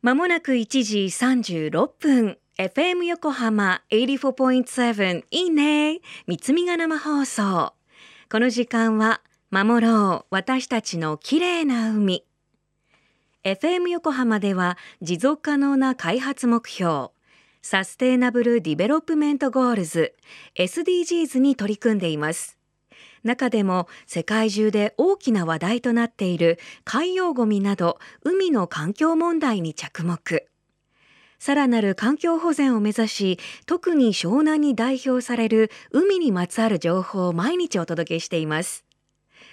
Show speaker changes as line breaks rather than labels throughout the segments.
まもなく1時36分。FM 横浜84.7いいね。三つみが生放送。この時間は守ろう。私たちの綺麗な海。FM 横浜では持続可能な開発目標。 Sustainable Development Goals。SDGs に取り組んでいます。中でも世界中で大きな話題となっている海洋ごみなど海の環境問題に着目。さらなる環境保全を目指し特に湘南に代表される海にまつわる情報を毎日お届けしています。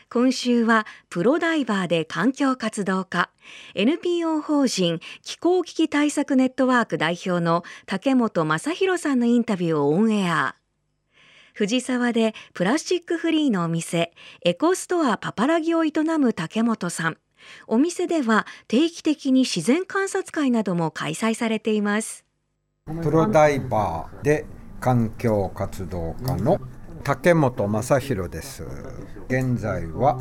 今週はプロダイバーで環境活動家 NPO 法人気候危機対策ネットワーク代表の竹本正弘さんのインタビューをオンエア。藤沢でプラスチックフリーのお店エコストアパパラギを営む竹本さん。お店では定期的に自然観察会なども開催されています。
プロダイバーで環境活動家の竹本正弘です。現在は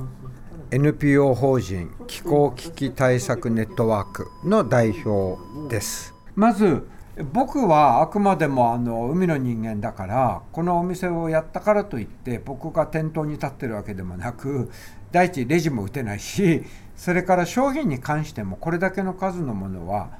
NPO 法人気候危機対策ネットワークの代表です。まず僕はあくまでもあの海の人間だからこのお店をやったからといって僕が店頭に立ってるわけでもなく第一レジも打てないしそれから商品に関してもこれだけの数のものは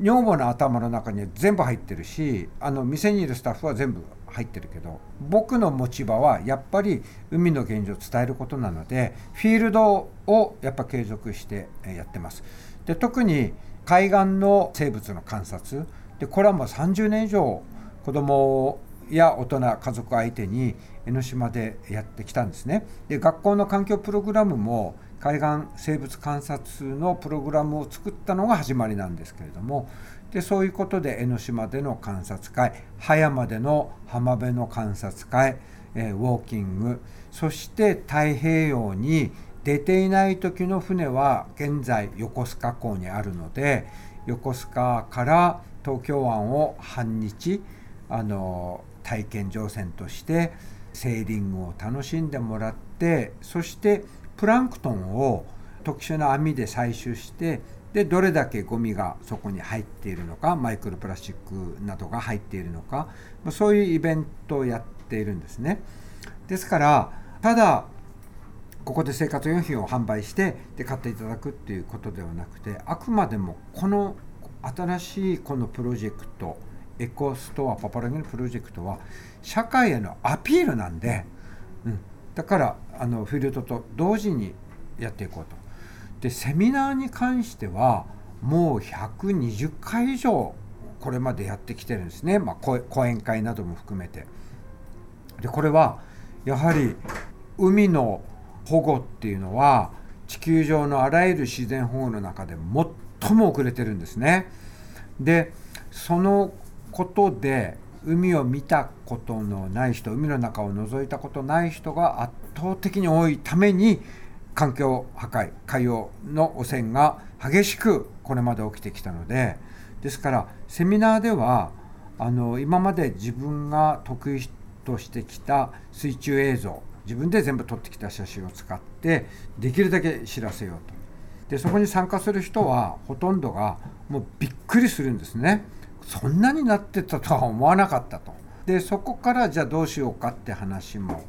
女房の頭の中には全部入ってるしあの店にいるスタッフは全部入ってるけど僕の持ち場はやっぱり海の現状を伝えることなのでフィールドをやっぱ継続してやってます。で特に海岸の生物の観察でこれはもう30年以上子供や大人家族相手に江ノ島でやってきたんですね。で学校の環境プログラムも海岸生物観察のプログラムを作ったのが始まりなんですけれどもでそういうことで江ノ島での観察会葉山での浜辺の観察会、ウォーキングそして太平洋に出ていない時の船は現在横須賀港にあるので横須賀から東京湾を半日あの体験乗船としてセーリングを楽しんでもらってそしてプランクトンを特殊な網で採取してでどれだけゴミがそこに入っているのかマイクロプラスチックなどが入っているのかそういうイベントをやっているんですね。ですからただここで生活用品を販売してで買っていただくっていうことではなくてあくまでもこの新しいこのプロジェクトエコストアパパラギのプロジェクトは社会へのアピールなんで、うん、だからあのフィールドと同時にやっていこうと。でセミナーに関してはもう120回以上これまでやってきてるんですね、まあ、講演会なども含めて。でこれはやはり海の保護っていうのは地球上のあらゆる自然保護の中で最も遅れてるんですね。でそのことで海を見たことのない人海の中を覗いたことない人が圧倒的に多いために環境破壊海洋の汚染が激しくこれまで起きてきたのでですからセミナーではあの今まで自分が得意としてきた水中映像自分で全部撮ってきた写真を使ってできるだけ知らせようと。でそこに参加する人はほとんどがもうびっくりするんですね。そんなになってたとは思わなかったと。でそこからじゃあどうしようかって話も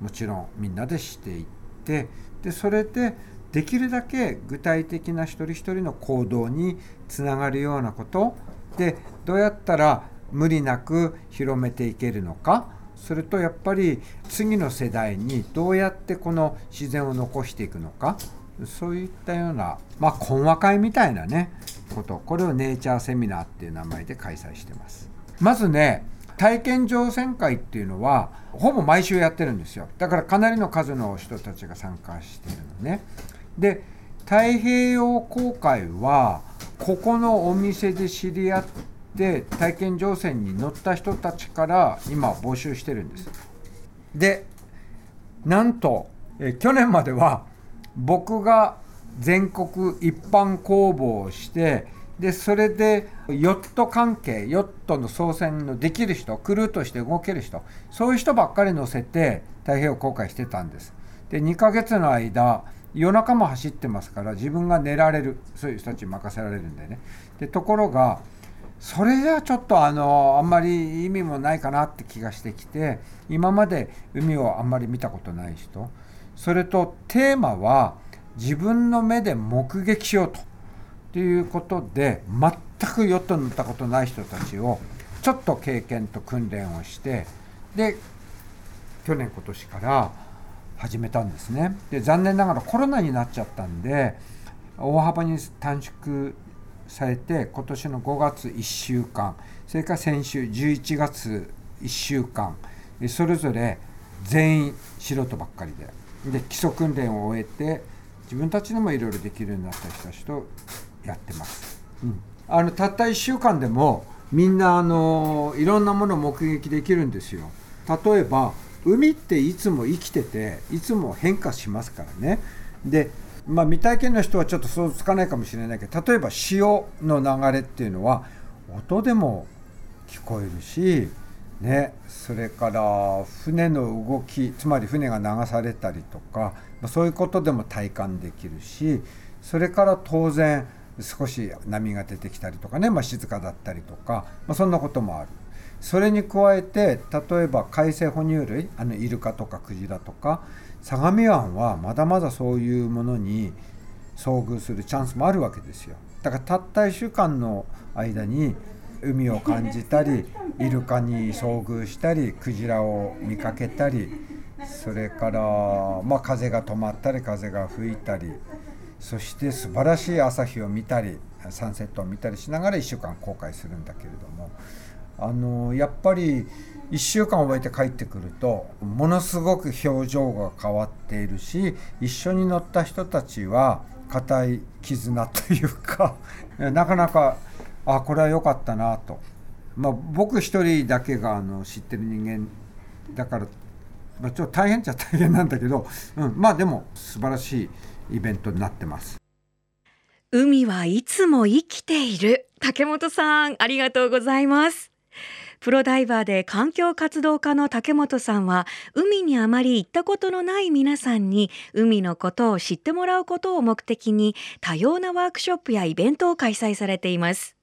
もちろんみんなでしていってでそれでできるだけ具体的な一人一人の行動につながるようなこと。でどうやったら無理なく広めていけるのか。それとやっぱり次の世代にどうやってこの自然を残していくのかそういったような、まあ、懇話会みたいなねこと。これをネイチャーセミナーっていう名前で開催してます。まずね体験乗船会っていうのはほぼ毎週やってるんですよ。だからかなりの数の人たちが参加してるのね。で太平洋航海はここのお店で知り合っって体験乗船に乗った人たちから今募集してるんです。でなんとえ去年までは僕が全国一般公募をしてでそれでヨット関係ヨットの操船のできる人クルーとして動ける人そういう人ばっかり乗せて太平洋航海してたんです。で2ヶ月の間夜中も走ってますから自分が寝られる。そういう人たちに任せられるんでね。でところがそれじゃちょっとあのあんまり意味もないかなって気がしてきて今まで海をあんまり見たことない人それとテーマは自分の目で目撃しようとということで全くヨットに乗ったことない人たちをちょっと経験と訓練をしてで去年今年から始めたんですね。で残念ながらコロナになっちゃったんで大幅に短縮されて今年の5月1週間それから先週11月1週間それぞれ全員素人ばっかりでで基礎訓練を終えて自分たちでもいろいろできるようになった人たちとやってます、うん、あのたった1週間でもみんなあのいろんなものを目撃できるんですよ。例えば海っていつも生きてていつも変化しますからね。でまあ、未体験の人はちょっと想像つかないかもしれないけど例えば潮の流れっていうのは音でも聞こえるし、ね、それから船の動きつまり船が流されたりとか、ま、そういうことでも体感できるしそれから当然少し波が出てきたりとかね、まあ、静かだったりとか、まあ、そんなこともある。それに加えて例えば海生哺乳類あのイルカとかクジラとか相模湾はまだまだそういうものに遭遇するチャンスもあるわけですよ。だからたった1週間の間に海を感じたりイルカに遭遇したりクジラを見かけたりそれから、まあ、風が止まったり風が吹いたりそして素晴らしい朝日を見たりサンセットを見たりしながら1週間航海するんだけれどもあのやっぱり1週間終えて帰ってくるとものすごく表情が変わっているし一緒に乗った人たちは固い絆というか なかなかあこれは良かったなと、まあ、僕一人だけがあの知ってる人間だから、まあ、ちょっと大変っちゃ大変なんだけど、うん、まあでも素晴らしいイベントになってます。
海はいつも生きている。竹本さんありがとうございます。プロダイバーで環境活動家の竹本さんは海にあまり行ったことのない皆さんに海のことを知ってもらうことを目的に多様なワークショップやイベントを開催されています。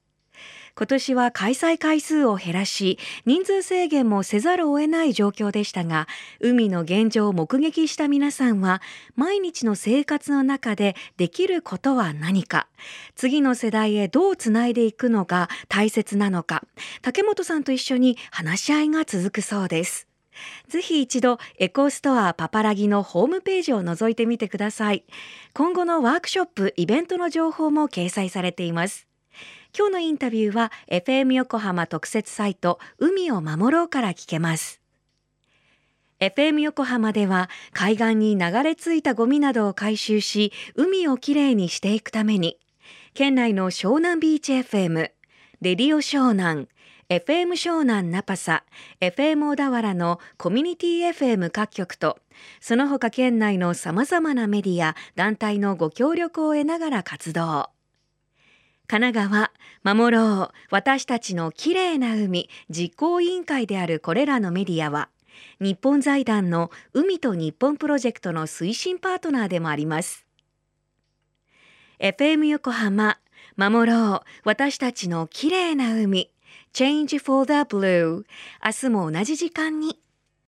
今年は開催回数を減らし人数制限もせざるを得ない状況でしたが海の現状を目撃した皆さんは毎日の生活の中でできることは何か次の世代へどうつないでいくのが大切なのか竹本さんと一緒に話し合いが続くそうです。ぜひ一度エコストアパパラギのホームページを覗いてみてください。今後のワークショップイベントの情報も掲載されています。今日のインタビューは FM 横浜特設サイト海を守ろうから聞けます。FM 横浜では海岸に流れ着いたゴミなどを回収し海をきれいにしていくために県内の湘南ビーチ FM レディオ湘南 FM 湘南ナパサ FM 小田原のコミュニティ FM 各局とその他県内のさまざまなメディア団体のご協力を得ながら活動。神奈川守ろう私たちのきれいな海実行委員会であるこれらのメディアは日本財団の海と日本プロジェクトの推進パートナーでもあります。FM 横浜守ろう私たちのきれいな海 Change for the Blue 明日も同じ時間に。